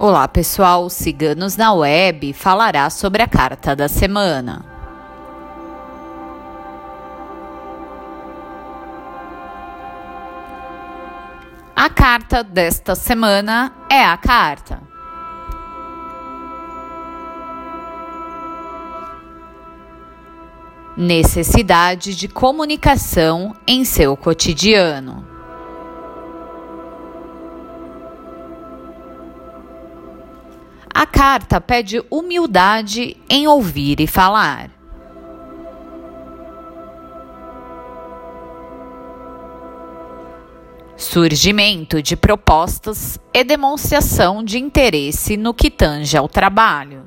Olá pessoal, Ciganos na Web falará sobre a carta da semana. A carta desta semana é a carta. Necessidade de comunicação em seu cotidiano. A carta pede humildade em ouvir e falar. Surgimento de propostas e demonstração de interesse no que tange ao trabalho.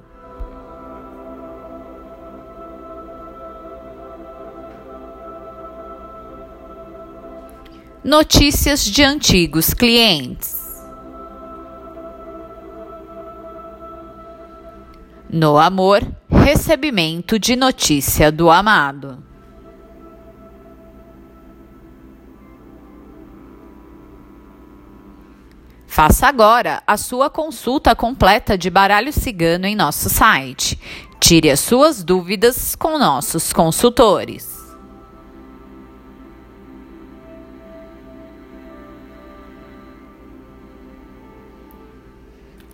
Notícias de antigos clientes. No amor, recebimento de notícia do amado. Faça agora a sua consulta completa de baralho cigano em nosso site. Tire as suas dúvidas com nossos consultores.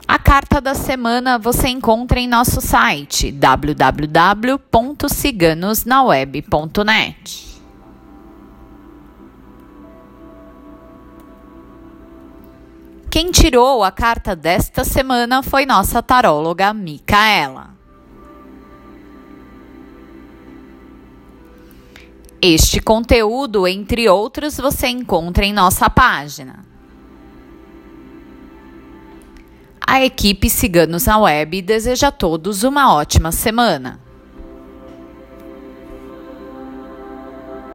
A carta da semana você encontra em nosso site www.ciganosnaweb.net. Quem tirou a carta desta semana foi nossa taróloga Micaela. Este conteúdo, entre outros, você encontra em nossa página a equipe Ciganos na Web deseja a todos uma ótima semana.